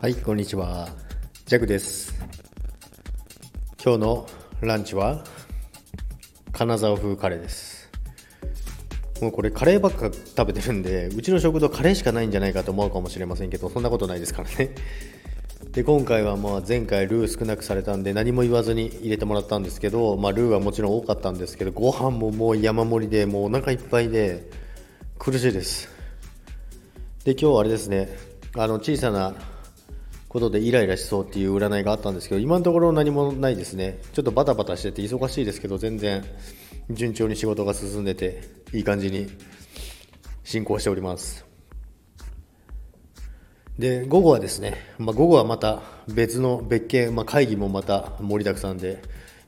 はい、こんにちは。ジャクです。今日のランチは金沢風カレーです。もうこれカレーばっか食べてるんで、うちの食堂カレーしかないんじゃないかと思うかもしれませんけど、そんなことないですからね。で今回はまあ前回ルー少なくされたんで何も言わずに入れてもらったんですけど、まあ、ルーはもちろん多かったんですけどご飯ももう山盛りでもうお腹いっぱいで苦しいですで今日はあれですねあの小さなことでイライラしそうっていう占いがあったんですけど今のところ何もないですね。ちょっとバタバタしてて忙しいですけど全然順調に仕事が進んでていい感じに進行しております。で午後はですね、まあ、午後はまた別の別件、まあ、会議もまた盛りだくさんで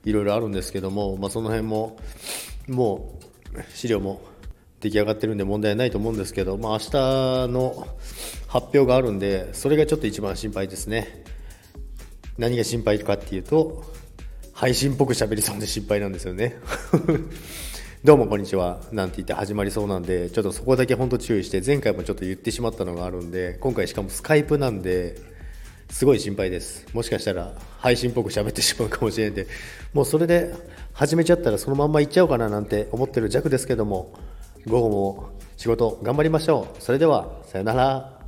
いろいろあるんですけども、まあ、その辺ももう資料も出来上がってるんで問題ないと思うんですけど、まあ、明日の発表があるんでそれがちょっと一番心配ですね。何が心配かっていうと配信っぽく喋りそうで心配なんですよね。どうもこんにちは。なんて言って始まりそうなんでちょっとそこだけ本当注意して前回もちょっと言ってしまったのがあるんで今回しかもスカイプなんですごい心配です。もしかしたら配信っぽく喋ってしまうかもしれないんで。もうそれで始めちゃったらそのまんま行っちゃおうかななんて思ってる弱ですけども午後も仕事頑張りましょう。それではさよなら。